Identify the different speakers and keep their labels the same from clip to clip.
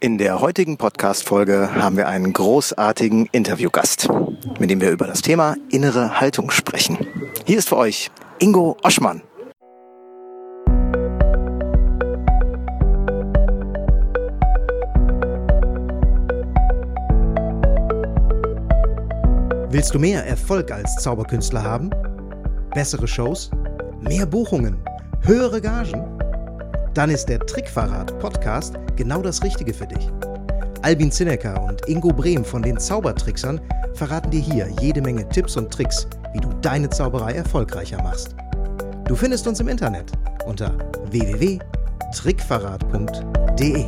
Speaker 1: In der heutigen Podcast-Folge haben wir einen großartigen Interviewgast, mit dem wir über das Thema innere Haltung sprechen. Hier ist für euch Ingo Oschmann. Willst du mehr Erfolg als Zauberkünstler haben? Bessere Shows? Mehr Buchungen? Höhere Gagen? Dann ist der Trickverrat Podcast genau das Richtige für dich. Albin Zinecker und Ingo Brehm von den Zaubertricksern verraten dir hier jede Menge Tipps und Tricks, wie du deine Zauberei erfolgreicher machst. Du findest uns im Internet unter www.trickverrat.de.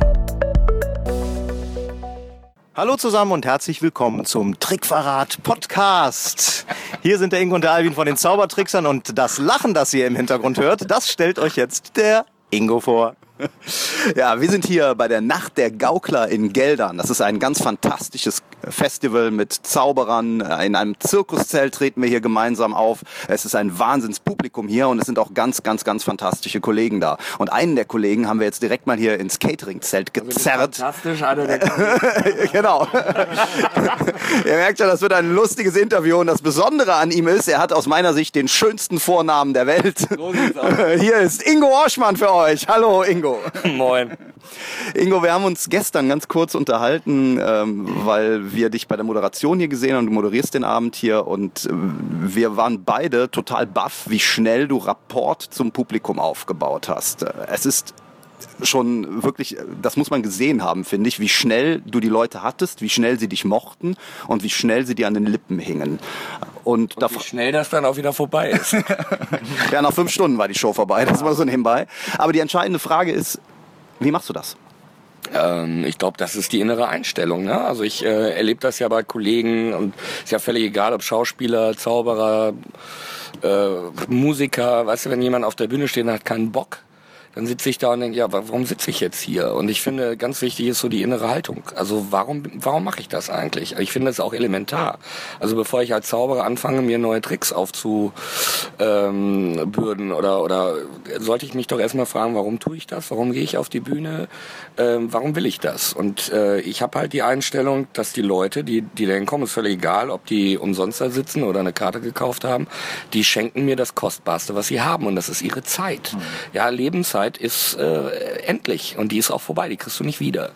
Speaker 1: Hallo zusammen und herzlich willkommen zum Trickverrat Podcast. Hier sind der Ingo und der Albin von den Zaubertricksern und das Lachen, das ihr im Hintergrund hört, das stellt euch jetzt der Ingo vor.
Speaker 2: Ja, wir sind hier bei der Nacht der Gaukler in Geldern. Das ist ein ganz fantastisches Festival mit Zauberern. In einem Zirkuszelt treten wir hier gemeinsam auf. Es ist ein Wahnsinnspublikum hier und es sind auch ganz, ganz, ganz fantastische Kollegen da. Und einen der Kollegen haben wir jetzt direkt mal hier ins Cateringzelt also gezerrt.
Speaker 3: fantastisch, einer der
Speaker 2: Genau. Ihr merkt ja, das wird ein lustiges Interview und das Besondere an ihm ist, er hat aus meiner Sicht den schönsten Vornamen der Welt. So. Hier ist Ingo Orschmann für euch. Hallo Ingo.
Speaker 3: Moin.
Speaker 2: Ingo, wir haben uns gestern ganz kurz unterhalten, ähm, weil wir dich bei der Moderation hier gesehen haben. Du moderierst den Abend hier und äh, wir waren beide total baff, wie schnell du Rapport zum Publikum aufgebaut hast. Äh, es ist schon wirklich, das muss man gesehen haben, finde ich, wie schnell du die Leute hattest, wie schnell sie dich mochten und wie schnell sie dir an den Lippen hingen.
Speaker 3: Und, und wie schnell das dann auch wieder vorbei ist.
Speaker 2: ja, nach fünf Stunden war die Show vorbei, das war so nebenbei. Aber die entscheidende Frage ist, wie machst du das?
Speaker 3: Ähm, ich glaube, das ist die innere Einstellung. Ne? Also ich äh, erlebe das ja bei Kollegen und ist ja völlig egal, ob Schauspieler, Zauberer, äh, Musiker. Weißt du, wenn jemand auf der Bühne steht und hat keinen Bock, dann sitze ich da und denke, ja, warum sitze ich jetzt hier? Und ich finde, ganz wichtig ist so die innere Haltung. Also warum, warum mache ich das eigentlich? Ich finde es auch elementar. Also bevor ich als Zauberer anfange, mir neue Tricks aufzubürden oder, oder sollte ich mich doch erstmal fragen, warum tue ich das? Warum gehe ich auf die Bühne? Ähm, warum will ich das? Und äh, ich habe halt die Einstellung, dass die Leute, die, die da hinkommen, ist völlig egal, ob die umsonst da sitzen oder eine Karte gekauft haben, die schenken mir das Kostbarste, was sie haben und das ist ihre Zeit. Mhm. Ja, Lebenszeit Lebenszeit ist äh, endlich und die ist auch vorbei, die kriegst du nicht wieder.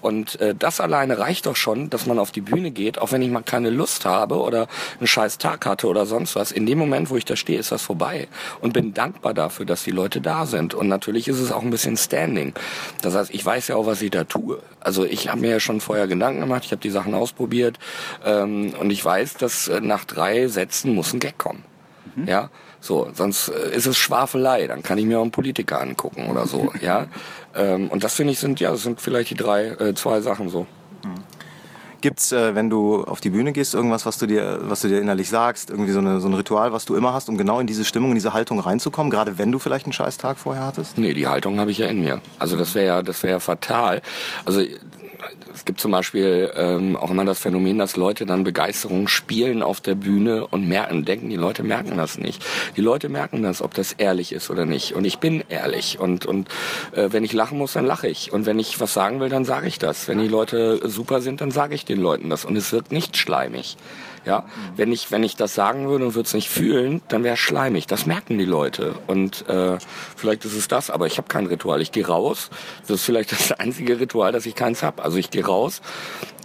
Speaker 3: Und äh, das alleine reicht doch schon, dass man auf die Bühne geht, auch wenn ich mal keine Lust habe oder einen scheiß Tag hatte oder sonst was. In dem Moment, wo ich da stehe, ist das vorbei und bin dankbar dafür, dass die Leute da sind. Und natürlich ist es auch ein bisschen Standing. Das heißt, ich weiß ja auch, was ich da tue. Also ich habe mir ja schon vorher Gedanken gemacht, ich habe die Sachen ausprobiert ähm, und ich weiß, dass äh, nach drei Sätzen muss ein Gag kommen. Mhm. Ja, so, sonst äh, ist es Schwafelei. Dann kann ich mir auch einen Politiker angucken oder so. ja, ähm, und das finde ich sind ja, das sind vielleicht die drei, äh, zwei Sachen so.
Speaker 1: Gibt's, äh, wenn du auf die Bühne gehst, irgendwas, was du dir, was du dir innerlich sagst, irgendwie so, eine, so ein Ritual, was du immer hast, um genau in diese Stimmung, in diese Haltung reinzukommen, gerade wenn du vielleicht einen scheiß Tag vorher hattest?
Speaker 3: Nee, die Haltung habe ich ja in mir. Also das wäre ja, das wäre ja fatal. Also es gibt zum Beispiel ähm, auch immer das Phänomen, dass Leute dann Begeisterung spielen auf der Bühne und merken, denken, die Leute merken das nicht. Die Leute merken das, ob das ehrlich ist oder nicht. Und ich bin ehrlich. Und, und äh, wenn ich lachen muss, dann lache ich. Und wenn ich was sagen will, dann sage ich das. Wenn die Leute super sind, dann sage ich den Leuten das. Und es wird nicht schleimig. Ja, wenn ich wenn ich das sagen würde und würde es nicht fühlen, dann wäre schleimig. Das merken die Leute und äh, vielleicht ist es das, aber ich habe kein Ritual. Ich gehe raus. Das ist vielleicht das einzige Ritual, dass ich keins habe. Also ich gehe raus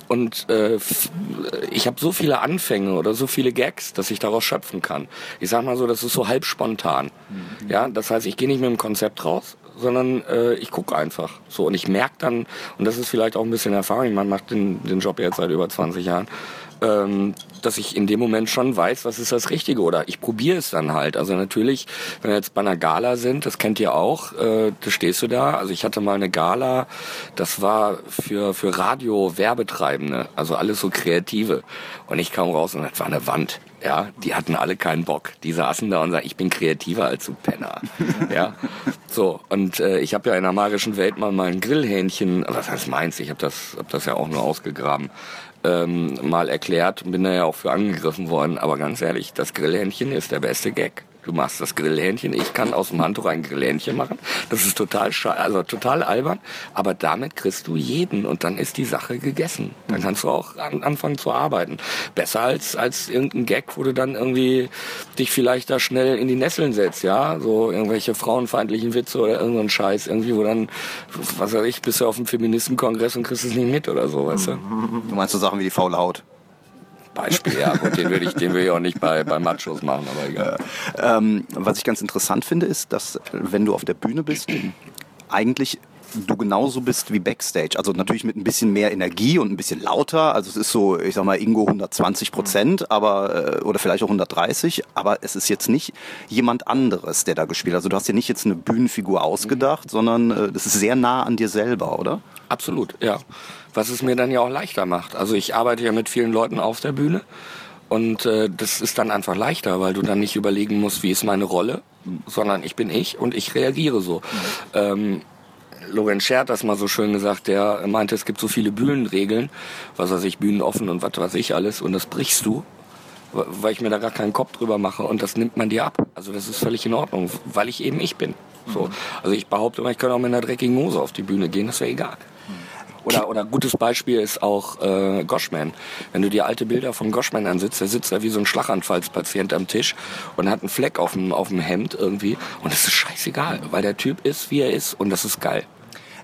Speaker 3: und äh, ich habe so viele Anfänge oder so viele Gags, dass ich daraus schöpfen kann. Ich sag mal so, das ist so halb spontan. Ja, das heißt, ich gehe nicht mit dem Konzept raus, sondern äh, ich gucke einfach. So und ich merke dann, und das ist vielleicht auch ein bisschen Erfahrung, man macht den, den Job jetzt seit über 20 Jahren, ähm, dass ich in dem Moment schon weiß, was ist das Richtige oder ich probiere es dann halt. Also natürlich, wenn wir jetzt bei einer Gala sind, das kennt ihr auch, äh, da stehst du da. Also ich hatte mal eine Gala, das war für, für Radio-Werbetreibende, also alles so Kreative. Und ich kam raus und das war eine Wand. Ja, die hatten alle keinen Bock. Die saßen da und sagten, ich bin kreativer als du Penner. ja, so. Und äh, ich habe ja in der magischen Welt mal mein Grillhähnchen, was heißt meins? Ich habe das, hab das ja auch nur ausgegraben ähm, mal erklärt bin da ja auch für angegriffen worden. Aber ganz ehrlich, das Grillhändchen ist der beste Gag. Du machst das Grillhähnchen. Ich kann aus dem Handtuch ein Grillhähnchen machen. Das ist total also total albern. Aber damit kriegst du jeden und dann ist die Sache gegessen. Dann kannst du auch an, anfangen zu arbeiten. Besser als, als irgendein Gag, wo du dann irgendwie dich vielleicht da schnell in die Nesseln setzt, ja? So irgendwelche frauenfeindlichen Witze oder irgendein Scheiß irgendwie, wo dann, was weiß ich, bist du auf dem Feministenkongress und kriegst es nicht mit oder so, weißt du?
Speaker 2: Du meinst so Sachen wie die faule Haut?
Speaker 3: Beispiel, ja gut, den würde ich, den würde ich auch nicht bei, bei Machos machen, aber egal.
Speaker 2: Ähm, was ich ganz interessant finde, ist, dass wenn du auf der Bühne bist, eigentlich du genauso bist wie Backstage. Also natürlich mit ein bisschen mehr Energie und ein bisschen lauter. Also es ist so, ich sag mal, Ingo 120 Prozent, aber, äh, oder vielleicht auch 130, aber es ist jetzt nicht jemand anderes, der da gespielt hat. Also du hast dir nicht jetzt eine Bühnenfigur ausgedacht, mhm. sondern äh, das ist sehr nah an dir selber, oder?
Speaker 3: Absolut, ja. Was es mir dann ja auch leichter macht. Also ich arbeite ja mit vielen Leuten auf der Bühne. Und äh, das ist dann einfach leichter, weil du dann nicht überlegen musst, wie ist meine Rolle, sondern ich bin ich und ich reagiere so. Mhm. Ähm, Lorenz Scher hat das mal so schön gesagt, der meinte, es gibt so viele Bühnenregeln, was weiß ich, Bühnen offen und was weiß ich alles, und das brichst du, weil ich mir da gar keinen Kopf drüber mache und das nimmt man dir ab. Also das ist völlig in Ordnung, weil ich eben ich bin. So. Also ich behaupte immer, ich könnte auch mit einer dreckigen Hose auf die Bühne gehen, das wäre egal. Oder, oder gutes Beispiel ist auch äh, Goshman. Wenn du dir alte Bilder von Goshman ansitzt, der sitzt da wie so ein Schlaganfallspatient am Tisch und hat einen Fleck auf dem, auf dem Hemd irgendwie. Und das ist scheißegal, weil der Typ ist, wie er ist und das ist geil.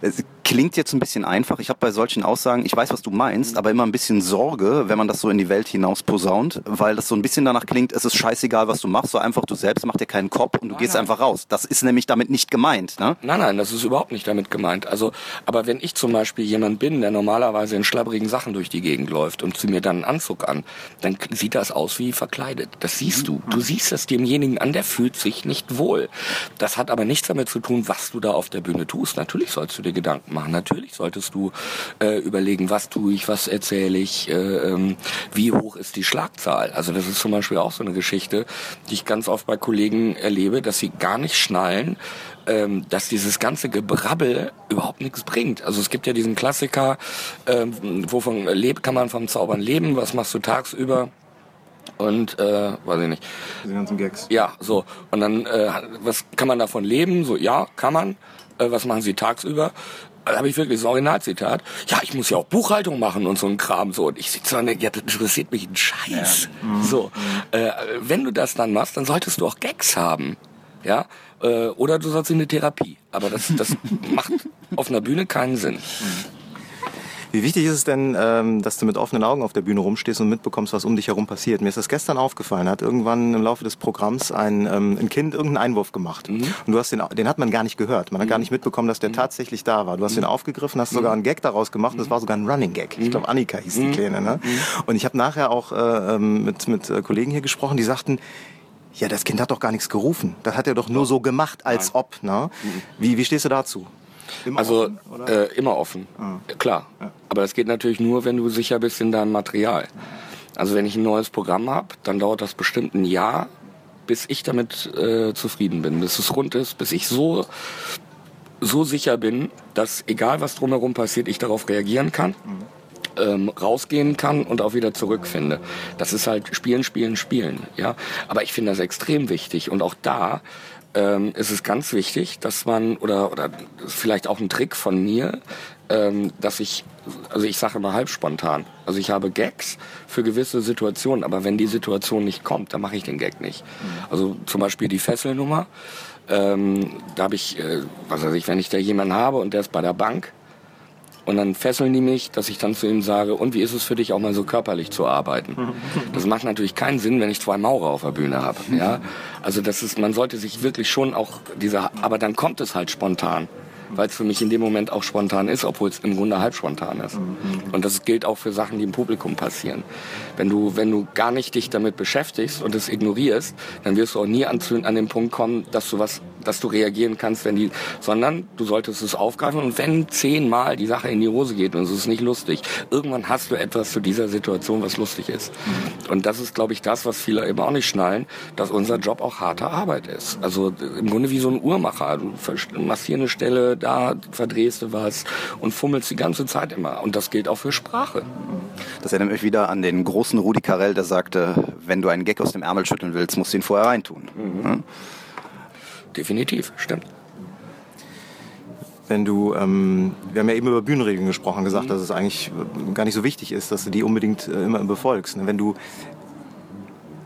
Speaker 2: Es klingt jetzt ein bisschen einfach. Ich habe bei solchen Aussagen, ich weiß, was du meinst, aber immer ein bisschen Sorge, wenn man das so in die Welt hinaus posaunt, weil das so ein bisschen danach klingt, es ist scheißegal, was du machst, so einfach du selbst mach dir keinen Kopf und du nein, gehst nein. einfach raus. Das ist nämlich damit nicht gemeint. Ne?
Speaker 3: Nein, nein, das ist überhaupt nicht damit gemeint. Also, aber wenn ich zum Beispiel jemand bin, der normalerweise in schlabbrigen Sachen durch die Gegend läuft und zieh mir dann einen Anzug an, dann sieht das aus wie verkleidet. Das siehst du. Du siehst es demjenigen an, der fühlt sich nicht wohl. Das hat aber nichts damit zu tun, was du da auf der Bühne tust. Natürlich sollst du dir Gedanken machen. Natürlich solltest du äh, überlegen, was tue ich, was erzähle ich, äh, ähm, wie hoch ist die Schlagzahl. Also das ist zum Beispiel auch so eine Geschichte, die ich ganz oft bei Kollegen erlebe, dass sie gar nicht schnallen, ähm, dass dieses ganze Gebrabbel überhaupt nichts bringt. Also es gibt ja diesen Klassiker, ähm, wovon lebt, kann man vom Zaubern leben, was machst du tagsüber? und äh, weiß ich nicht.
Speaker 2: Die ganzen Gags.
Speaker 3: Ja, so. Und dann, äh, was kann man davon leben? So, ja, kann man. Äh, was machen Sie tagsüber? Da habe ich wirklich das Originalzitat. Ja, ich muss ja auch Buchhaltung machen und so ein Kram so. Und ich sitze da, ja, das interessiert mich ein Scheiß. Ja. Mhm. So, äh, wenn du das dann machst, dann solltest du auch Gags haben. Ja, äh, oder du sollst in eine Therapie. Aber das, das macht auf einer Bühne keinen Sinn. Mhm.
Speaker 2: Wie wichtig ist es denn, ähm, dass du mit offenen Augen auf der Bühne rumstehst und mitbekommst, was um dich herum passiert? Mir ist das gestern aufgefallen. Hat irgendwann im Laufe des Programms ein, ähm, ein Kind irgendeinen Einwurf gemacht. Mhm. Und du hast den, den hat man gar nicht gehört. Man hat mhm. gar nicht mitbekommen, dass der mhm. tatsächlich da war. Du hast mhm. den aufgegriffen, hast sogar einen Gag daraus gemacht. Das war sogar ein Running Gag. Ich glaube, Annika hieß die Kleine. Ne? Und ich habe nachher auch äh, ähm, mit, mit äh, Kollegen hier gesprochen, die sagten, ja, das Kind hat doch gar nichts gerufen. Das hat er doch nur so gemacht, als Nein. ob. Ne? Wie, wie stehst du dazu?
Speaker 3: Immer also offen, äh, immer offen, ah. klar. Ja. Aber das geht natürlich nur, wenn du sicher bist in deinem Material. Also wenn ich ein neues Programm habe, dann dauert das bestimmt ein Jahr, bis ich damit äh, zufrieden bin, bis es rund ist, bis ich so so sicher bin, dass egal was drumherum passiert, ich darauf reagieren kann. Mhm. Ähm, rausgehen kann und auch wieder zurückfinde. Das ist halt Spielen, Spielen, Spielen. Ja, aber ich finde das extrem wichtig und auch da ähm, ist es ganz wichtig, dass man, oder, oder vielleicht auch ein Trick von mir, ähm, dass ich, also ich sage immer halb spontan. Also ich habe Gags für gewisse Situationen, aber wenn die Situation nicht kommt, dann mache ich den Gag nicht. Mhm. Also zum Beispiel die Fesselnummer. Ähm, da habe ich, äh, was weiß ich, wenn ich da jemanden habe und der ist bei der Bank, und dann fesseln die mich, dass ich dann zu ihm sage, und wie ist es für dich auch mal so körperlich zu arbeiten? Das macht natürlich keinen Sinn, wenn ich zwei Maurer auf der Bühne habe. Ja? Also das ist, man sollte sich wirklich schon auch dieser, aber dann kommt es halt spontan weil es für mich in dem Moment auch spontan ist, obwohl es im Grunde halb spontan ist. Mhm. Und das gilt auch für Sachen, die im Publikum passieren. Wenn du, wenn du gar nicht dich damit beschäftigst und es ignorierst, dann wirst du auch nie an, an den Punkt kommen, dass du was, dass du reagieren kannst, wenn die, sondern du solltest es aufgreifen und wenn zehnmal die Sache in die Hose geht und es ist nicht lustig, irgendwann hast du etwas zu dieser Situation, was lustig ist. Mhm. Und das ist, glaube ich, das, was viele eben auch nicht schnallen, dass unser Job auch harte Arbeit ist. Also im Grunde wie so ein Uhrmacher. Du machst hier eine Stelle, da verdrehst du was und fummelst die ganze Zeit immer. Und das gilt auch für Sprache.
Speaker 2: Das erinnert mich wieder an den großen Rudi Carell, der sagte, wenn du einen Gag aus dem Ärmel schütteln willst, musst du ihn vorher reintun. Mhm. Ja?
Speaker 3: Definitiv, stimmt
Speaker 1: wenn du, ähm, wir haben ja eben über Bühnenregeln gesprochen, gesagt, mhm. dass es eigentlich gar nicht so wichtig ist, dass du die unbedingt äh, immer befolgst. Wenn du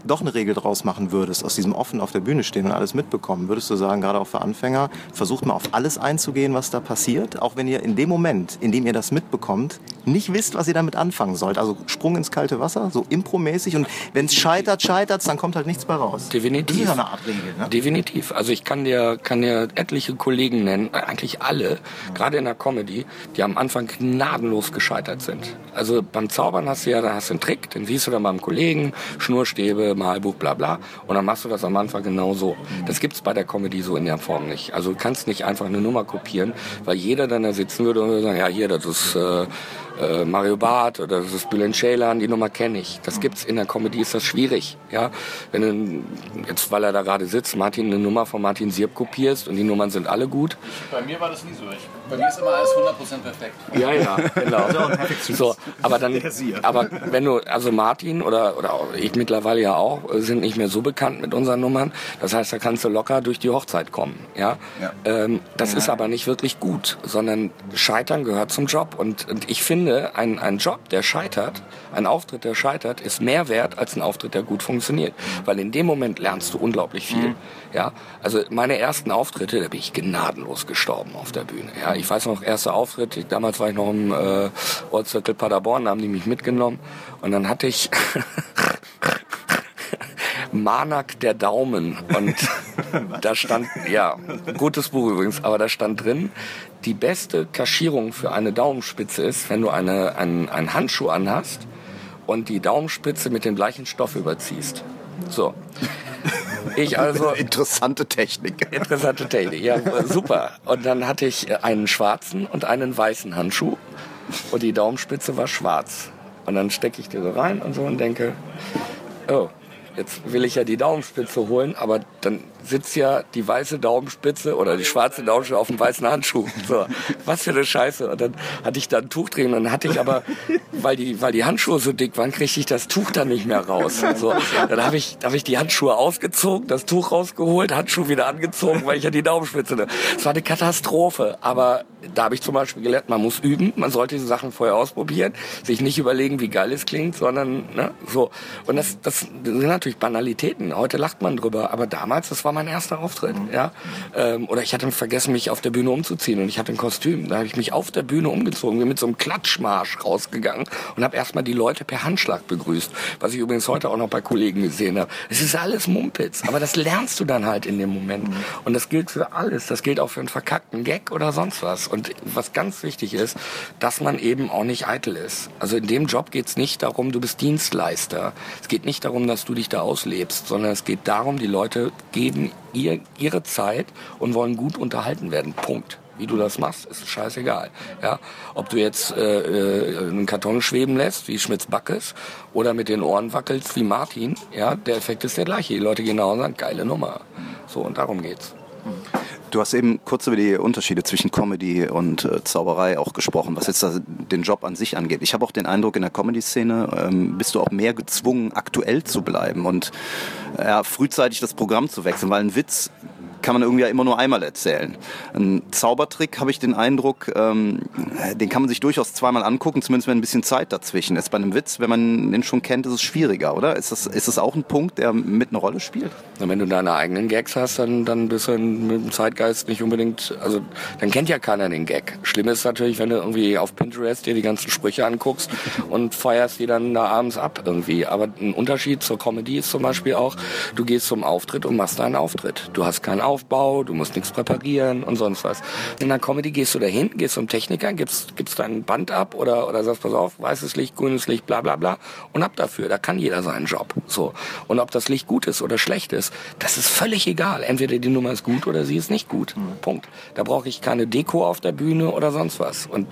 Speaker 1: doch eine Regel draus machen würdest, aus diesem offen auf der Bühne stehen und alles mitbekommen, würdest du sagen, gerade auch für Anfänger, versucht mal auf alles einzugehen, was da passiert, auch wenn ihr in dem Moment, in dem ihr das mitbekommt, nicht wisst, was ihr damit anfangen sollt. Also Sprung ins kalte Wasser, so impromäßig und wenn es scheitert, scheitert dann kommt halt nichts mehr raus.
Speaker 3: Definitiv.
Speaker 1: Das ist eine Art Regel,
Speaker 3: ne? Definitiv. Also ich kann dir, kann dir etliche Kollegen nennen, äh, eigentlich alle, gerade in der Comedy, die am Anfang gnadenlos gescheitert sind. Also beim Zaubern hast du ja, da hast du einen Trick, den siehst du dann beim Kollegen, Schnurstäbe, Malbuch, bla bla. Und dann machst du das am Anfang genau so. Das gibt's bei der Comedy so in der Form nicht. Also du kannst nicht einfach eine Nummer kopieren, weil jeder dann da sitzen würde und würde sagen, ja hier, das ist äh, äh, Mario Barth oder das ist Bülent Ceylan, die Nummer kenne ich. Das gibt's in der Comedy, ist das schwierig. Ja? Wenn du jetzt, weil er da gerade sitzt, Martin eine Nummer von Martin Sierp kopierst und die Nummern sind alle gut.
Speaker 4: Bei mir war das nie so. Ich, bei mir ist immer alles 100% perfekt.
Speaker 3: Ja, ja, genau. so, aber dann, aber wenn du, also Martin oder, oder ich mittlerweile ja auch, sind nicht mehr so bekannt mit unseren Nummern. Das heißt, da kannst du locker durch die Hochzeit kommen. Ja? ja. Ähm, das ja. ist aber nicht wirklich gut, sondern Scheitern gehört zum Job und, und ich finde, finde, ein, ein Job, der scheitert, ein Auftritt, der scheitert, ist mehr wert als ein Auftritt, der gut funktioniert. Weil in dem Moment lernst du unglaublich viel. Mhm. Ja, also meine ersten Auftritte, da bin ich gnadenlos gestorben auf der Bühne. Ja, ich weiß noch, erster Auftritt, damals war ich noch im äh, Ortszirkel Paderborn, da haben die mich mitgenommen und dann hatte ich Manak der Daumen und da stand, ja, gutes Buch übrigens, aber da stand drin, die beste Kaschierung für eine Daumenspitze ist, wenn du eine, einen, einen Handschuh anhast und die Daumenspitze mit dem gleichen Stoff überziehst. So.
Speaker 2: Ich also. Interessante Technik.
Speaker 3: Interessante Technik, ja, super. Und dann hatte ich einen schwarzen und einen weißen Handschuh und die Daumenspitze war schwarz. Und dann stecke ich die so rein und so und denke, oh, jetzt will ich ja die Daumenspitze holen, aber dann sitzt ja die weiße Daumenspitze oder die schwarze Daumenspitze auf dem weißen Handschuh. So, was für eine Scheiße. Und dann hatte ich da ein Tuch drin und dann hatte ich aber, weil die, weil die Handschuhe so dick waren, kriegte ich das Tuch dann nicht mehr raus. So, dann habe ich, hab ich die Handschuhe ausgezogen, das Tuch rausgeholt, Handschuh wieder angezogen, weil ich ja die Daumenspitze. Es war eine Katastrophe. Aber da habe ich zum Beispiel gelernt, man muss üben, man sollte diese Sachen vorher ausprobieren, sich nicht überlegen, wie geil es klingt, sondern ne, so. Und das, das sind natürlich Banalitäten. Heute lacht man drüber, aber damals, das war mein erster Auftritt. Mhm. Ja? Ähm, oder ich hatte vergessen, mich auf der Bühne umzuziehen und ich hatte ein Kostüm. Da habe ich mich auf der Bühne umgezogen, bin mit so einem Klatschmarsch rausgegangen und habe erstmal die Leute per Handschlag begrüßt. Was ich übrigens heute auch noch bei Kollegen gesehen habe. Es ist alles Mumpitz, aber das lernst du dann halt in dem Moment. Mhm. Und das gilt für alles. Das gilt auch für einen verkackten Gag oder sonst was. Und was ganz wichtig ist, dass man eben auch nicht eitel ist. Also in dem Job geht es nicht darum, du bist Dienstleister. Es geht nicht darum, dass du dich da auslebst, sondern es geht darum, die Leute geben ihr, ihre Zeit und wollen gut unterhalten werden. Punkt. Wie du das machst, ist scheißegal. Ja, ob du jetzt äh, äh, einen Karton schweben lässt, wie Schmitz Backes, oder mit den Ohren wackelst, wie Martin, ja, der Effekt ist der gleiche. Die Leute gehen nach und sagen, geile Nummer. So, und darum geht's.
Speaker 2: Du hast eben kurz über die Unterschiede zwischen Comedy und äh, Zauberei auch gesprochen, was jetzt den Job an sich angeht. Ich habe auch den Eindruck, in der Comedy-Szene ähm, bist du auch mehr gezwungen, aktuell zu bleiben und ja, frühzeitig das Programm zu wechseln, weil ein Witz kann man irgendwie ja immer nur einmal erzählen. Ein Zaubertrick habe ich den Eindruck, ähm, den kann man sich durchaus zweimal angucken, zumindest wenn ein bisschen Zeit dazwischen ist. Bei einem Witz, wenn man den schon kennt, ist es schwieriger, oder? Ist das, ist das auch ein Punkt, der mit eine Rolle spielt?
Speaker 3: Na, wenn du deine eigenen Gags hast, dann, dann bist du mit dem Zeitgeist nicht unbedingt, also dann kennt ja keiner den Gag. Schlimm ist natürlich, wenn du irgendwie auf Pinterest dir die ganzen Sprüche anguckst und feierst die dann da abends ab irgendwie. Aber ein Unterschied zur Comedy ist zum Beispiel auch, du gehst zum Auftritt und machst deinen Auftritt. Du hast keinen Auftritt Aufbau, du musst nichts präparieren und sonst was. In der Comedy gehst du dahin, gehst zum Techniker, gibst, gibst dein Band ab oder, oder sagst, pass auf, weißes Licht, grünes Licht, bla bla bla und ab dafür. Da kann jeder seinen Job. So. Und ob das Licht gut ist oder schlecht ist, das ist völlig egal. Entweder die Nummer ist gut oder sie ist nicht gut. Mhm. Punkt. Da brauche ich keine Deko auf der Bühne oder sonst was. Und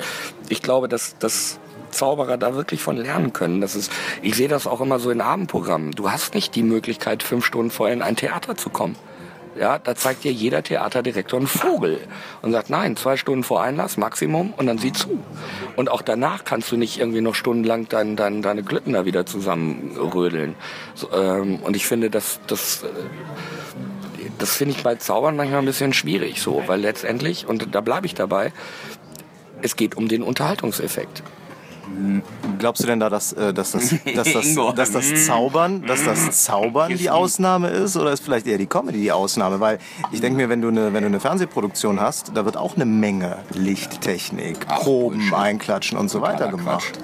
Speaker 3: ich glaube, dass das Zauberer da wirklich von lernen können. Das ist, ich sehe das auch immer so in Abendprogrammen. Du hast nicht die Möglichkeit, fünf Stunden vorher in ein Theater zu kommen Ja, da zeigt dir jeder Theaterdirektor einen Vogel und sagt, nein, zwei Stunden vor Einlass, Maximum, und dann sieh zu. Und auch danach kannst du nicht irgendwie noch stundenlang dein, dein, deine Glücken da wieder zusammenrödeln. So, ähm, und ich finde, dass das, äh, das finde ich bei Zaubern manchmal ein bisschen schwierig so, weil letztendlich, und da bleibe ich dabei, es geht um den Unterhaltungseffekt.
Speaker 1: Glaubst du denn da, dass, äh, dass, das, dass, das, dass das Zaubern, dass das Zaubern die Ausnahme ist oder ist vielleicht eher die Comedy die Ausnahme? Weil ich denke mir, wenn du eine, wenn du eine Fernsehproduktion hast, da wird auch eine Menge Lichttechnik, Proben. Einklatschen und so weiter gemacht.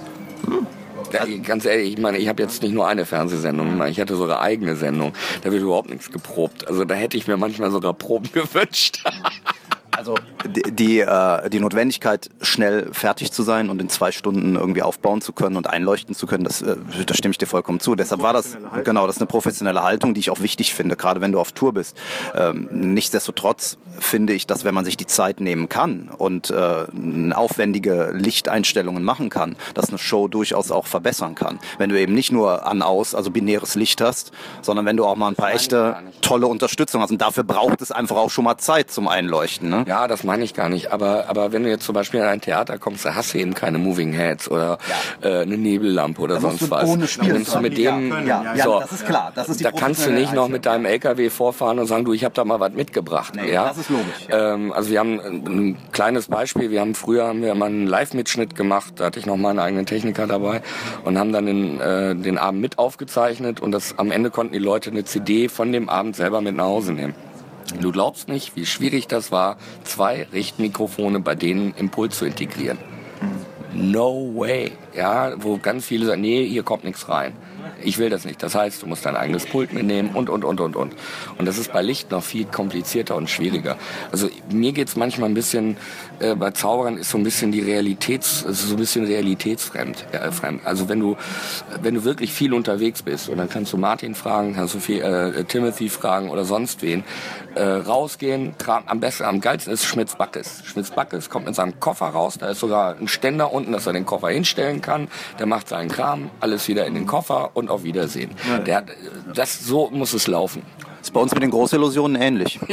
Speaker 3: Ja, ganz ehrlich, ich meine, ich habe jetzt nicht nur eine Fernsehsendung, ich hatte sogar eigene Sendung. Da wird überhaupt nichts geprobt. Also da hätte ich mir manchmal sogar Proben gewünscht.
Speaker 2: Also die, die, äh, die Notwendigkeit, schnell fertig zu sein und in zwei Stunden irgendwie aufbauen zu können und einleuchten zu können, das, äh, da stimme ich dir vollkommen zu. Deshalb war das, genau, das ist eine professionelle Haltung, die ich auch wichtig finde, gerade wenn du auf Tour bist. Ähm, nichtsdestotrotz finde ich, dass wenn man sich die Zeit nehmen kann und äh, aufwendige Lichteinstellungen machen kann, dass eine Show durchaus auch verbessern kann. Wenn du eben nicht nur an aus, also binäres Licht hast, sondern wenn du auch mal ein paar echte tolle Unterstützung hast. Und dafür braucht es einfach auch schon mal Zeit zum Einleuchten. Ne?
Speaker 3: Ja, das meine ich gar nicht. Aber, aber wenn du jetzt zum Beispiel in ein Theater kommst, da hast du eben keine Moving Heads oder äh, eine Nebellampe oder
Speaker 2: musst
Speaker 3: sonst
Speaker 2: du
Speaker 3: was.
Speaker 2: ohne Spiel
Speaker 3: nimmst du mit dem,
Speaker 2: Ja, ja,
Speaker 3: so,
Speaker 2: das ist klar. Das ist die
Speaker 3: da kannst du nicht noch mit deinem LKW vorfahren und sagen, du, ich habe da mal was mitgebracht.
Speaker 2: Nee,
Speaker 3: ja?
Speaker 2: das ist logisch,
Speaker 3: Ähm, also wir haben ein, ein kleines Beispiel. Wir haben früher haben wir mal einen Live-Mitschnitt gemacht. Da hatte ich noch meinen eigenen Techniker dabei und haben dann den, äh, den Abend mit aufgezeichnet und das am Ende konnten die Leute eine CD von dem Abend selber mit nach Hause nehmen. Du glaubst nicht, wie schwierig das war, zwei Richtmikrofone bei denen Impuls zu integrieren. No way. Ja, wo ganz viele sagen, nee, hier kommt nichts rein. Ich will das nicht. Das heißt, du musst dein eigenes Pult mitnehmen und, und, und, und, und. Und das ist bei Licht noch viel komplizierter und schwieriger. Also mir geht's manchmal ein bisschen, äh, bei Zauberern ist so ein bisschen die Realitäts, so ein bisschen realitätsfremd. Ja, fremd. Also wenn du, wenn du wirklich viel unterwegs bist und dann kannst du Martin fragen, kannst du viel, äh, Timothy fragen oder sonst wen, äh, rausgehen, Kram, am besten, am geilsten ist Schmitz Backes. Schmitz Backes kommt mit seinem Koffer raus, da ist sogar ein Ständer unten, dass er den Koffer hinstellen kann. Der macht seinen Kram, alles wieder in den Koffer und auf Wiedersehen. Der, hat- das, so muss es laufen.
Speaker 2: Ist bei uns mit den Großillusionen ähnlich.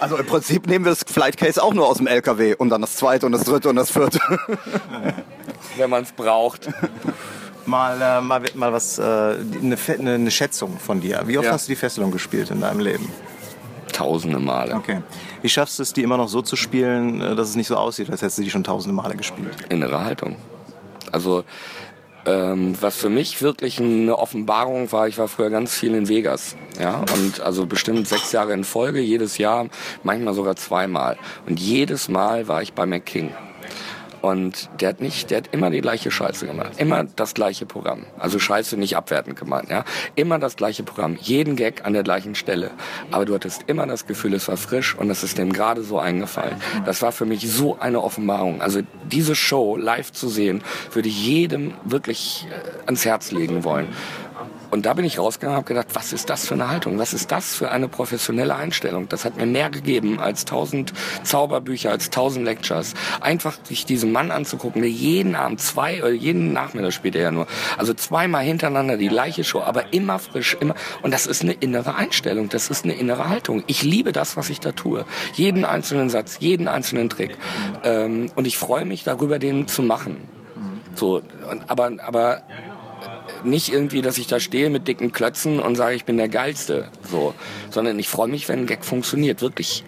Speaker 2: Also im Prinzip nehmen wir das Flight Case auch nur aus dem LKW und dann das zweite und das dritte und das vierte.
Speaker 3: Wenn man es braucht.
Speaker 1: Mal, äh, mal, mal was, äh, eine, eine Schätzung von dir. Wie oft
Speaker 3: Ja.
Speaker 1: hast du die Fesselung gespielt in deinem Leben?
Speaker 3: Tausende Male.
Speaker 1: Okay. Wie schaffst du es, die immer noch so zu spielen, äh, dass es nicht so aussieht, als hättest du die schon tausende Male gespielt?
Speaker 3: innere Haltung. Also ähm, was für mich wirklich eine Offenbarung war, ich war früher ganz viel in Vegas, ja, und also bestimmt sechs Jahre in Folge, jedes Jahr, manchmal sogar zweimal. Und jedes Mal war ich bei McKing. Und der hat nicht, der hat immer die gleiche Scheiße gemacht. Immer das gleiche Programm. Also Scheiße nicht abwertend gemeint, ja. Immer das gleiche Programm. Jeden Gag an der gleichen Stelle. Aber du hattest immer das Gefühl, es war frisch und es ist dem gerade so eingefallen. Das war für mich so eine Offenbarung. Also diese Show live zu sehen, würde ich jedem wirklich äh, ans Herz legen wollen. Und da bin ich rausgegangen und habe gedacht, was ist das für eine Haltung? Was ist das für eine professionelle Einstellung? Das hat mir mehr gegeben als tausend Zauberbücher, als tausend Lectures. Einfach sich diesen Mann anzugucken, der jeden Abend zwei oder jeden Nachmittag spielt er ja nur. Also zweimal hintereinander die gleiche Show, aber immer frisch, immer. Und das ist eine innere Einstellung, das ist eine innere Haltung. Ich liebe das, was ich da tue. Jeden einzelnen Satz, jeden einzelnen Trick. Ähm, und ich freue mich darüber, den zu machen. So, aber, aber nicht irgendwie, dass ich da stehe mit dicken Klötzen und sage, ich bin der Geilste, so, sondern ich freue mich, wenn ein Gag funktioniert, wirklich.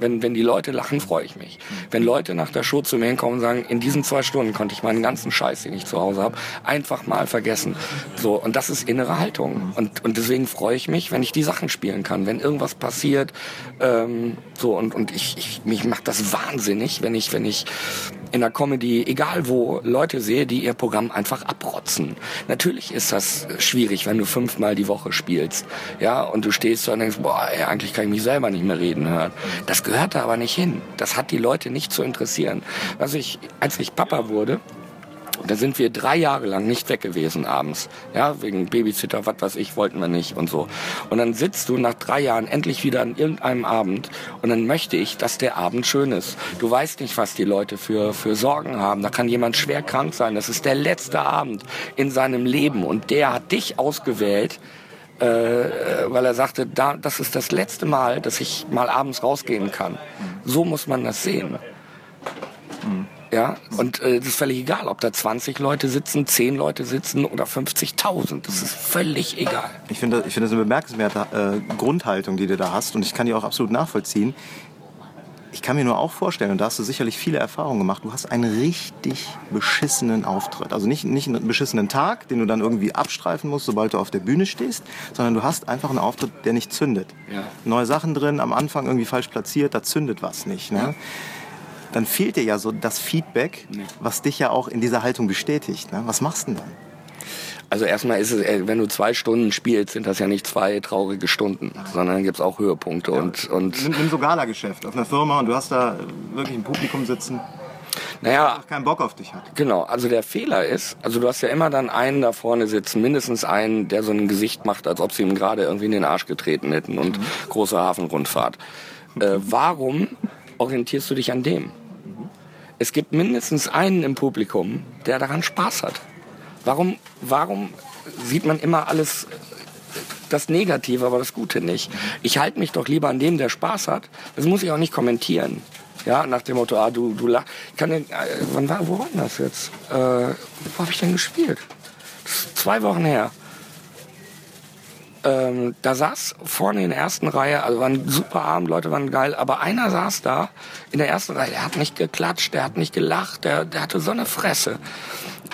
Speaker 3: Wenn, wenn die Leute lachen, freue ich mich. Wenn Leute nach der Show zu mir hinkommen und sagen, in diesen zwei Stunden konnte ich meinen ganzen Scheiß, den ich zu Hause habe, einfach mal vergessen. So, und das ist innere Haltung. Und, und deswegen freue ich mich, wenn ich die Sachen spielen kann. Wenn irgendwas passiert, ähm, so, und, und ich, ich, mich macht das wahnsinnig, wenn ich, wenn ich in der Comedy, egal wo, Leute sehe, die ihr Programm einfach abrotzen. Natürlich ist das schwierig, wenn du fünfmal die Woche spielst. Ja, und du stehst da und denkst, boah, ey, eigentlich kann ich mich selber nicht mehr reden hören. Das gehört da aber nicht hin. Das hat die Leute nicht zu interessieren. Was ich, als ich Papa wurde, Und da sind wir drei Jahre lang nicht weg gewesen abends. Ja, wegen Babysitter, was weiß ich, wollten wir nicht und so. Und dann sitzt du nach drei Jahren endlich wieder an irgendeinem Abend und dann möchte ich, dass der Abend schön ist. Du weißt nicht, was die Leute für, für Sorgen haben. Da kann jemand schwer krank sein. Das ist der letzte Abend in seinem Leben und der hat dich ausgewählt, äh, weil er sagte, da, das ist das letzte Mal, dass ich mal abends rausgehen kann. So muss man das sehen. Ja, und äh, das ist völlig egal, ob da 20 Leute sitzen, 10 Leute sitzen oder 50.000. Das ist völlig egal.
Speaker 1: Ich finde ich finde das eine bemerkenswerte äh, Grundhaltung, die du da hast und ich kann die auch absolut nachvollziehen. Ich kann mir nur auch vorstellen, und da hast du sicherlich viele Erfahrungen gemacht, du hast einen richtig beschissenen Auftritt. Also nicht, nicht einen beschissenen Tag, den du dann irgendwie abstreifen musst, sobald du auf der Bühne stehst, sondern du hast einfach einen Auftritt, der nicht zündet.
Speaker 3: Ja.
Speaker 1: Neue Sachen drin, am Anfang irgendwie falsch platziert, da zündet was nicht. Ne? Dann fehlt dir ja so das Feedback, was dich ja auch in dieser Haltung bestätigt. Ne? Was machst du denn dann?
Speaker 3: Also erstmal ist es, äh, wenn du zwei Stunden spielst, sind das ja nicht zwei traurige Stunden, sondern gibt's auch Höhepunkte und, und
Speaker 1: Nimm, nimm so Gala-Geschäft auf einer Firma und du hast da wirklich ein Publikum sitzen,
Speaker 3: naja,
Speaker 1: keinen Bock auf dich hat.
Speaker 3: Genau, also der Fehler ist, also du hast ja immer dann einen da vorne sitzen, mindestens einen, der so ein Gesicht macht, als ob sie ihm gerade irgendwie in den Arsch getreten hätten und große Hafenrundfahrt. Äh, warum orientierst du dich an dem? Es gibt mindestens einen im Publikum, der daran Spaß hat. Warum, warum sieht man immer alles das Negative, aber das Gute nicht? Ich halte mich doch lieber an dem, der Spaß hat. Das muss ich auch nicht kommentieren. Ja, nach dem Motto, ah, du, du lach. Ich kann äh, wann war, wo war das jetzt? Äh, wo habe ich denn gespielt? Zwei Wochen her. Ähm, da saß vorne in der ersten Reihe, also war ein super Abend, Leute waren geil, aber einer saß da in der ersten Reihe, der hat nicht geklatscht, der hat nicht gelacht, der, der hatte so eine Fresse.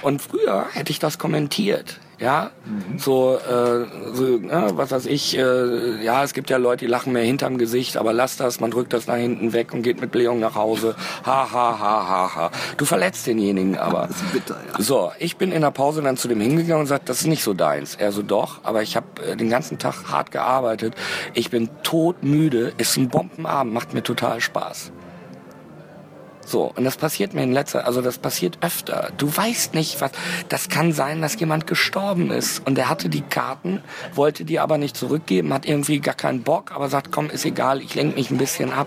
Speaker 3: Und früher hätte ich das kommentiert. Ja, so, äh, so ne, was weiß ich, äh, ja, es gibt ja Leute, die lachen mehr hinterm Gesicht, aber lass das, man drückt das nach hinten weg und geht mit Blähung nach Hause. Ha, ha, ha, ha, ha. Du verletzt denjenigen aber.
Speaker 2: Das ist bitter, ja.
Speaker 3: So, ich bin in der Pause dann zu dem hingegangen und gesagt, das ist nicht so deins. Er so, doch, aber ich habe äh, den ganzen Tag hart gearbeitet. Ich bin todmüde, ist ein Bombenabend, macht mir total Spaß. So, und das passiert mir in letzter, also das passiert öfter. Du weißt nicht, was, das kann sein, dass jemand gestorben ist und der hatte die Karten, wollte die aber nicht zurückgeben, hat irgendwie gar keinen Bock, aber sagt, komm, ist egal, ich lenke mich ein bisschen ab.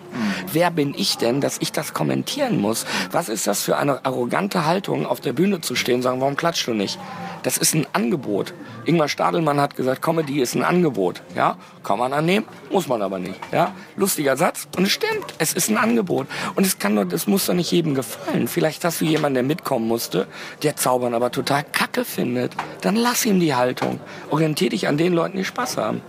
Speaker 3: Wer bin ich denn, dass ich das kommentieren muss? Was ist das für eine arrogante Haltung, auf der Bühne zu stehen und sagen, warum klatschst du nicht? Das ist ein Angebot. Ingmar Stadelmann hat gesagt, Comedy ist ein Angebot. Ja, kann man annehmen, muss man aber nicht. Ja, lustiger Satz und es stimmt. Es ist ein Angebot und es kann nur, das muss doch nicht jedem gefallen. Vielleicht hast du jemanden, der mitkommen musste, der Zaubern aber total Kacke findet. Dann lass ihm die Haltung. Orientier dich an den Leuten, die Spaß haben.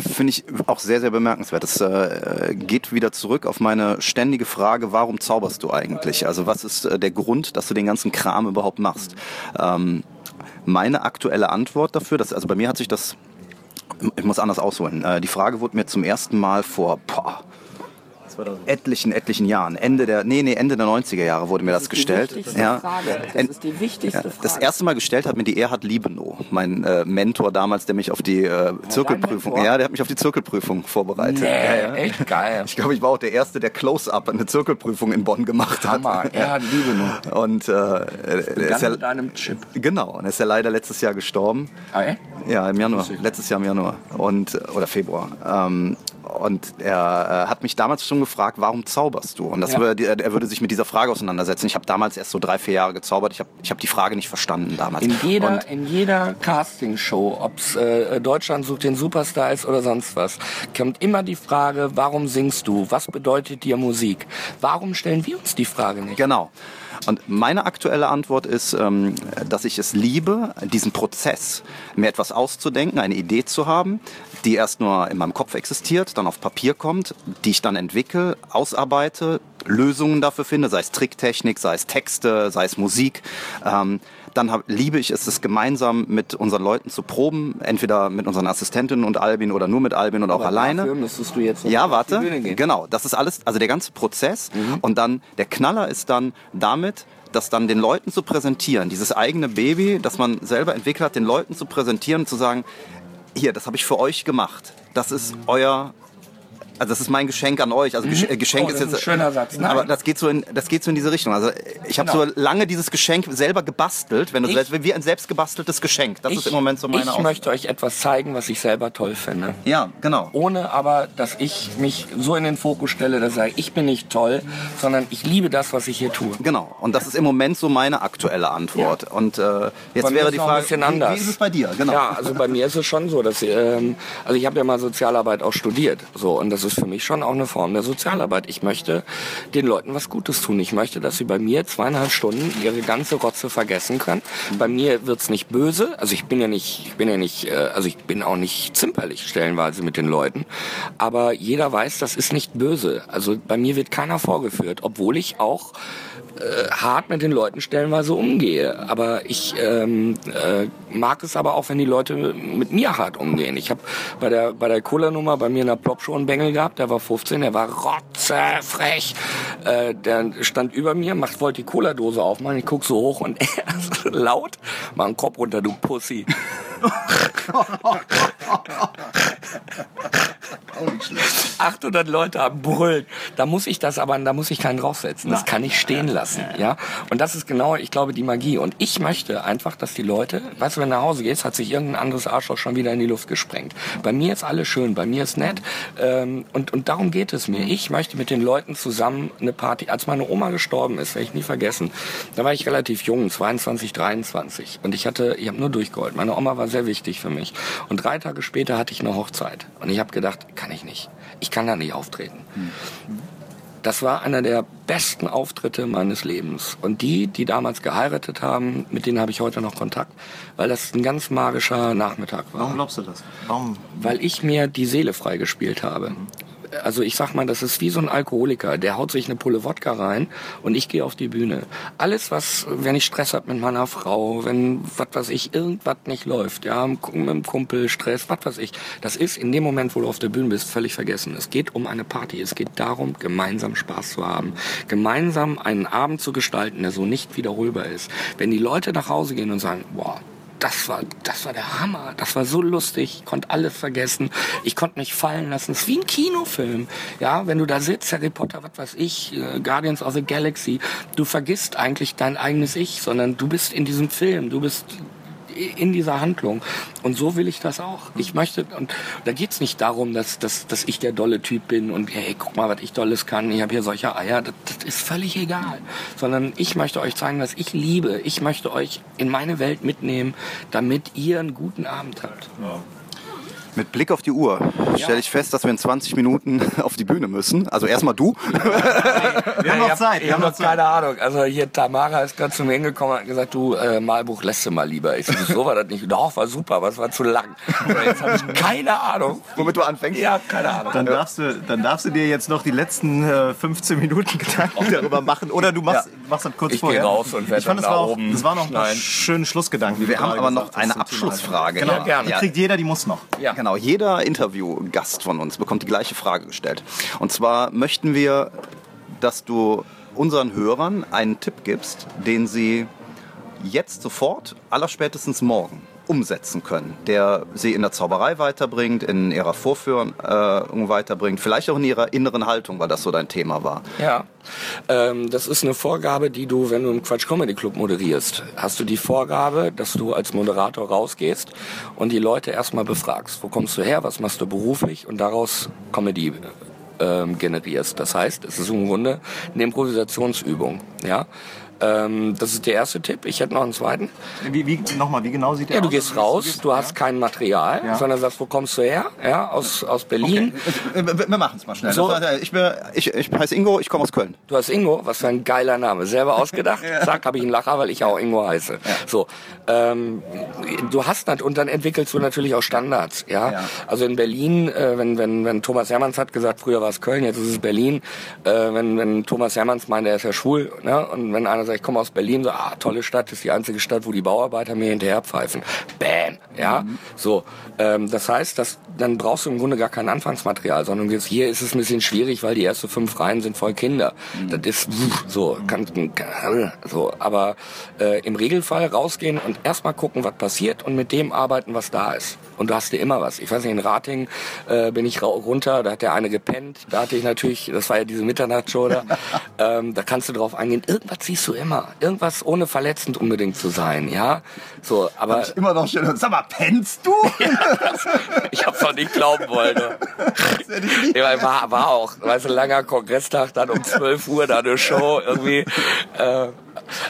Speaker 2: Finde ich auch sehr, sehr bemerkenswert. Das äh, geht wieder zurück auf meine ständige Frage, warum zauberst du eigentlich? Also was ist äh, der Grund, dass du den ganzen Kram überhaupt machst? Ähm, meine aktuelle Antwort dafür, dass, also bei mir hat sich das, ich muss anders ausholen. Äh, die Frage wurde mir zum ersten Mal vor, boah, etlichen, etlichen Jahren. Ende der, nee, nee, Ende der 90er Jahre wurde mir das, gestellt. Ja.
Speaker 3: Das ist die wichtigste
Speaker 2: Ja, das erste Mal gestellt hat mir die Erhard Liebenow, mein äh, Mentor damals, der mich auf die äh, Zirkelprüfung, ja, der hat mich auf die Zirkelprüfung vorbereitet.
Speaker 3: Nee,
Speaker 2: ja, ja.
Speaker 3: echt geil.
Speaker 2: Ich glaube, ich war auch der Erste, der Close-Up eine Zirkelprüfung in Bonn gemacht hat.
Speaker 3: Hammer. Er hat Liebe nur.
Speaker 2: Und äh, er ist ja,
Speaker 3: mit einem Chip.
Speaker 2: genau, und er ist ja leider letztes Jahr gestorben.
Speaker 3: Ah, echt?
Speaker 2: Ja, im Januar. Letztes Jahr im Januar. Und, oder Februar. Ähm, und er äh, hat mich damals schon gefragt, warum zauberst du? Und das
Speaker 3: Ja.
Speaker 2: würde, er, würde sich mit dieser Frage auseinandersetzen. Ich habe damals erst so drei, vier Jahre gezaubert. Ich habe ich hab die Frage nicht verstanden damals.
Speaker 3: In jeder,
Speaker 2: Und
Speaker 3: in jeder Castingshow, ob's äh, Deutschland sucht den Superstar ist oder sonst was, kommt immer die Frage, warum singst du? Was bedeutet dir Musik? Warum stellen wir uns die Frage nicht?
Speaker 2: Genau. Und meine aktuelle Antwort ist, ähm, dass ich es liebe, diesen Prozess, mir etwas auszudenken, eine Idee zu haben, die erst nur in meinem Kopf existiert, dann auf Papier kommt, die ich dann entwickle, ausarbeite, Lösungen dafür finde, sei es Tricktechnik, sei es Texte, sei es Musik. Dann hab, liebe ich es, es gemeinsam mit unseren Leuten zu proben, entweder mit unseren Assistentinnen und Albin oder nur mit Albin oder auch alleine.
Speaker 3: Dafür müsstest du jetzt
Speaker 2: Ja, warte.
Speaker 3: Mhm.
Speaker 2: Genau, das ist alles, also der ganze Prozess. Und dann der Knaller ist dann damit, das dann den Leuten zu präsentieren, dieses eigene Baby, das man selber entwickelt hat, den Leuten zu präsentieren und zu sagen, hier, das habe ich für euch gemacht. Das ist euer Also das ist mein Geschenk an euch. Also Gesch- äh, Geschenk
Speaker 3: Oh, das
Speaker 2: ist jetzt
Speaker 3: ein schöner Satz. Nein.
Speaker 2: Aber das geht so in das geht so in diese Richtung. Also ich habe
Speaker 3: Genau.
Speaker 2: so lange dieses Geschenk selber gebastelt, wenn du
Speaker 3: Ich-
Speaker 2: selbst, wie ein selbst gebasteltes Geschenk. Das ist im Moment so meine
Speaker 3: Ich
Speaker 2: Aus-
Speaker 3: möchte euch etwas zeigen, was ich selber toll finde.
Speaker 2: Ja, genau.
Speaker 3: Ohne aber, dass ich mich so in den Fokus stelle, dass ich sage, ich bin nicht toll, sondern ich liebe das, was ich hier tue.
Speaker 2: Genau. Und das ist im Moment so meine aktuelle Antwort. Und äh, jetzt wäre die Frage,
Speaker 3: ein bisschen
Speaker 2: wie,
Speaker 3: anders.
Speaker 2: wie ist es bei dir? Genau.
Speaker 3: Ja, also bei mir ist es schon so, dass ähm, also ich habe ja mal Sozialarbeit auch studiert, so und das ist für mich schon auch eine Form der Sozialarbeit. Ich möchte den Leuten was Gutes tun. Ich möchte, dass sie bei mir zweieinhalb Stunden ihre ganze Rotze vergessen können. Bei mir wird's nicht böse, also ich bin ja nicht, ich bin ja nicht, äh, also ich bin auch nicht zimperlich stellenweise mit den Leuten, aber jeder weiß, das ist nicht böse. Also bei mir wird keiner vorgeführt, obwohl ich auch äh, hart mit den Leuten stellenweise umgehe. Aber ich ähm, äh, mag es aber auch, wenn die Leute mit mir hart umgehen. Ich habe bei der bei der Cola-Nummer bei mir in der Plop-Show einen Bengel gehabt, der war 15, der war rotzefrech. Äh, der stand über mir, macht, wollte die Cola-Dose aufmachen, ich guck so hoch und er ist laut, mach einen Kopf runter, du Pussy. 800 Leute am Brüllen. Da muss ich das aber, da muss ich keinen draufsetzen. Das kann ich stehen lassen, ja. Und das ist genau, ich glaube, die Magie. Und ich möchte einfach, dass die Leute, weißt du, wenn du nach Hause gehst, hat sich irgendein anderes Arschloch schon wieder in die Luft gesprengt. Bei mir ist alles schön, bei mir ist nett. Ähm, und, und darum geht es mir. Ich möchte mit den Leuten zusammen eine Party. Als meine Oma gestorben ist, werde ich nie vergessen, da war ich relativ jung, 22, 23. Und ich hatte, ich habe nur durchgeholt. Meine Oma war sehr wichtig für mich. Und drei Tage später hatte ich eine Hochzeit. Und ich habe gedacht, kann ich nicht. Ich kann da nicht auftreten. Das war einer der besten Auftritte meines Lebens. Und die, die damals geheiratet haben, mit denen habe ich heute noch Kontakt, weil das ein ganz magischer Nachmittag war.
Speaker 1: Warum glaubst du das? Warum?
Speaker 3: Weil ich mir die Seele freigespielt habe. Also ich sag mal, das ist wie so ein Alkoholiker, der haut sich eine Pulle Wodka rein und ich gehe auf die Bühne. Alles, was, wenn ich Stress hab mit meiner Frau, wenn, was weiß ich, irgendwas nicht läuft, ja, mit dem Kumpel, Stress, was weiß ich, das ist in dem Moment, wo du auf der Bühne bist, völlig vergessen. Es geht um eine Party, es geht darum, gemeinsam Spaß zu haben, gemeinsam einen Abend zu gestalten, der so nicht wiederholbar ist. Wenn die Leute nach Hause gehen und sagen, boah, das war, das war der Hammer. Das war so lustig. Ich konnte alles vergessen. Ich konnte mich fallen lassen. Es ist wie ein Kinofilm. Ja, wenn du da sitzt, Harry Potter, was weiß ich, äh, Guardians of the Galaxy, du vergisst eigentlich dein eigenes Ich, sondern du bist in diesem Film. Du bist in dieser Handlung. Und so will ich das auch. Ich möchte, und da geht's nicht darum, dass, dass, dass ich der dolle Typ bin und hey, guck mal, was ich Dolles kann, ich habe hier solche Eier. Das, das ist völlig egal. Sondern ich möchte euch zeigen, was ich liebe. Ich möchte euch in meine Welt mitnehmen, damit ihr einen guten Abend habt.
Speaker 2: Mit Blick auf die Uhr stelle ich fest, dass wir in 20 Minuten auf die Bühne müssen. Also erstmal du.
Speaker 1: Wir haben noch Zeit.
Speaker 3: Ich
Speaker 1: Wir
Speaker 3: habe
Speaker 1: haben
Speaker 3: noch
Speaker 1: noch
Speaker 3: keine Ahnung. Also hier Tamara ist gerade zu mir hingekommen und hat gesagt, du äh, Malbuch lässt du mal lieber. Ich so, so war das nicht. Doch, war super, aber es war zu lang. Und jetzt habe ich keine Ahnung.
Speaker 2: Womit du anfängst?
Speaker 3: Ja, keine Ahnung.
Speaker 1: Dann darfst, du, dann darfst du dir jetzt noch die letzten äh, 15 Minuten Gedanken darüber machen. Oder du machst, machst das kurz
Speaker 3: Ich
Speaker 1: vorher.
Speaker 3: raus und werd
Speaker 1: ich fand,
Speaker 3: dann
Speaker 1: das, war
Speaker 3: da
Speaker 1: auch,
Speaker 3: oben
Speaker 1: das waren noch ein paar
Speaker 3: schneiden.
Speaker 1: schöne Schlussgedanken.
Speaker 2: Wir haben aber noch eine. Abschlussfrage.
Speaker 1: Genau,
Speaker 3: Ja, gerne.
Speaker 1: die kriegt jeder, die muss noch.
Speaker 3: Ja.
Speaker 2: Genau, jeder Interviewgast von uns bekommt die gleiche Frage gestellt. Und zwar möchten wir, dass du unseren Hörern einen Tipp gibst, den sie jetzt sofort, allerspätestens morgen, umsetzen können, der sie in der Zauberei weiterbringt, in ihrer Vorführung äh, weiterbringt, vielleicht auch in ihrer inneren Haltung, weil das so dein Thema war.
Speaker 3: Ja, ähm, das ist eine Vorgabe, die du, wenn du im Quatsch Comedy Club moderierst, hast du die Vorgabe, dass du als Moderator rausgehst und die Leute erstmal befragst. Wo kommst du her? Was machst du beruflich? Und daraus Comedy ähm, generierst. Das heißt, es ist im Grunde eine Improvisationsübung. Ja, ähm, das ist der erste Tipp. Ich hätte noch einen zweiten.
Speaker 1: Wie, wie, Nochmal, wie genau sieht der
Speaker 3: Ja, du
Speaker 1: aus?
Speaker 3: gehst raus, du hast kein Material,
Speaker 1: Ja.
Speaker 3: sondern sagst, wo kommst du her? Ja, aus, aus Berlin.
Speaker 2: Wir, wir machen es mal schnell.
Speaker 3: So.
Speaker 2: Das war- Ich, bin, ich, ich heiße Ingo, ich komme aus Köln.
Speaker 3: Du hast Ingo, was für ein geiler Name. Selber ausgedacht. Zack, habe ich einen Lacher, weil ich auch Ingo heiße. So, ähm, du hast nicht, und dann entwickelst du natürlich auch Standards. Ja,
Speaker 2: Ja.
Speaker 3: also in Berlin, äh, wenn, wenn, wenn Thomas Hermanns hat gesagt, früher war es Köln, jetzt ist es Berlin. Äh, wenn, wenn Thomas Hermanns meint, er ist ja schwul, ne? und wenn einer sagt, ich komme aus Berlin, so, ah, tolle Stadt, ist die einzige Stadt, wo die Bauarbeiter mir hinterher pfeifen. Bam, ja, so. Ähm, das heißt, dass, dann brauchst du im Grunde gar kein Anfangsmaterial, sondern jetzt hier ist es ein bisschen schwierig, weil die ersten fünf Reihen sind voll Kinder. Das ist so, kann, kann, so. Aber äh, im Regelfall rausgehen und erstmal gucken, was passiert und mit dem arbeiten, was da ist. Und du hast dir immer was. Ich weiß nicht, in Rating äh, bin ich runter, da hat der eine gepennt, da hatte ich natürlich, das war ja diese Mitternachtsshow da, ähm, da kannst du drauf eingehen, irgendwas siehst du immer, irgendwas ohne verletzend unbedingt zu sein, ja, so, aber...
Speaker 2: Ich immer noch schön, sag mal, pennst du?
Speaker 3: ich hab's doch nicht glauben wollen. Ne? Ja, war, war auch, weißt du, langer Kongresstag, dann um 12 Uhr da eine Show irgendwie, äh,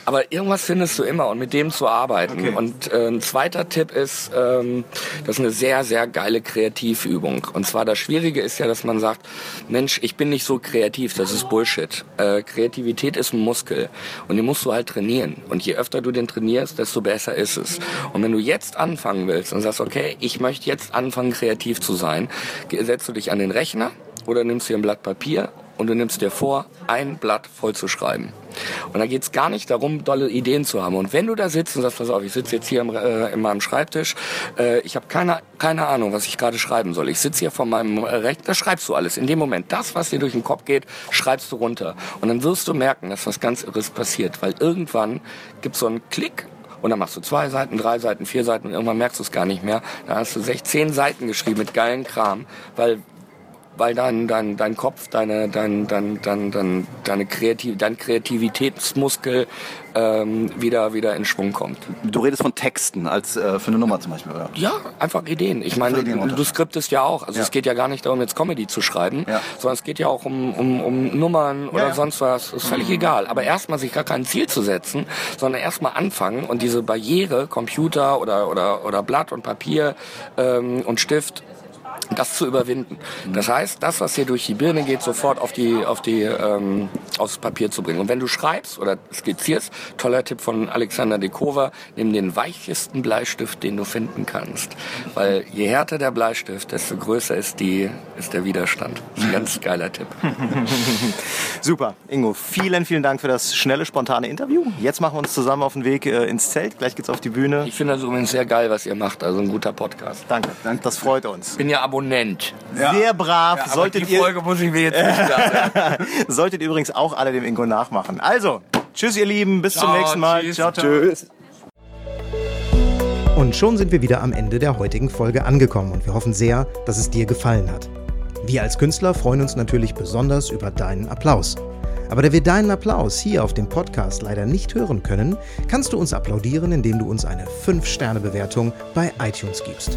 Speaker 3: aber irgendwas findest du immer und mit dem zu arbeiten. Okay. Und äh, ein zweiter Tipp ist, ähm, das ist eine sehr, sehr geile Kreativübung. Und zwar das Schwierige ist ja, dass man sagt, Mensch, ich bin nicht so kreativ, das ist Bullshit. Äh, Kreativität ist ein Muskel und den musst du halt trainieren. Und je öfter du den trainierst, desto besser ist es. Und wenn du jetzt anfangen willst und sagst, okay, ich möchte jetzt anfangen, kreativ zu sein, setzt du dich an den Rechner oder nimmst dir ein Blatt Papier und du nimmst dir vor, ein Blatt voll zu schreiben. Und da geht es gar nicht darum, dolle Ideen zu haben. Und wenn du da sitzt und sagst, pass auf, ich sitze jetzt hier im, äh, in meinem Schreibtisch, äh, ich habe keine, keine Ahnung, was ich gerade schreiben soll. Ich sitze hier vor meinem Recht, da schreibst du alles. In dem Moment, das, was dir durch den Kopf geht, schreibst du runter. Und dann wirst du merken, dass was ganz Irres passiert. Weil irgendwann gibt es so einen Klick und dann machst du zwei Seiten, drei Seiten, vier Seiten und irgendwann merkst du es gar nicht mehr. Dann hast du 16 Seiten geschrieben mit geilen Kram, weil weil dein, dein, dein Kopf, deine, dein, dein, dein, dein, deine Kreativ dein Kreativitätsmuskel ähm, wieder, wieder in Schwung kommt.
Speaker 2: Du redest von Texten als äh, für eine Nummer zum Beispiel, oder?
Speaker 3: Ja, einfach Ideen. Ich meine, du, du skriptest ja auch. Also ja. es geht ja gar nicht darum, jetzt Comedy zu schreiben, ja. sondern es geht ja auch um, um, um Nummern oder ja, sonst was. Ist völlig mhm. egal. Aber erstmal sich gar kein Ziel zu setzen, sondern erstmal anfangen und diese Barriere, Computer oder, oder, oder Blatt und Papier ähm, und Stift das zu überwinden. Das heißt, das, was hier durch die Birne geht, sofort auf die, auf die, ähm, aufs Papier zu bringen. Und wenn du schreibst oder skizzierst, toller Tipp von Alexander Dekova, nimm den weichesten Bleistift, den du finden kannst. Weil je härter der Bleistift, desto größer ist die, ist der Widerstand. Das ist ein ganz geiler Tipp.
Speaker 5: Super. Ingo, vielen, vielen Dank für das schnelle, spontane Interview. Jetzt machen wir uns zusammen auf den Weg äh, ins Zelt. Gleich geht's auf die Bühne.
Speaker 3: Ich finde das übrigens sehr geil, was ihr macht. Also ein guter Podcast.
Speaker 5: Danke. Danke. Das freut uns.
Speaker 3: Bin ja Abonnent.
Speaker 5: Ja. Sehr brav.
Speaker 3: Ja, solltet die Folge ihr, muss ich mir jetzt nicht sagen.
Speaker 5: Solltet übrigens auch alle dem Ingo nachmachen. Also, tschüss ihr Lieben, bis ciao, zum nächsten Mal.
Speaker 1: Tschüss. Ciao, ciao. Tschüss. Und schon sind wir wieder am Ende der heutigen Folge angekommen und wir hoffen sehr, dass es dir gefallen hat. Wir als Künstler freuen uns natürlich besonders über deinen Applaus. Aber da wir deinen Applaus hier auf dem Podcast leider nicht hören können, kannst du uns applaudieren, indem du uns eine 5-Sterne-Bewertung bei iTunes gibst.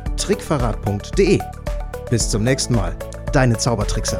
Speaker 1: www.trickverrat.de. Bis zum nächsten Mal, deine Zaubertrickser.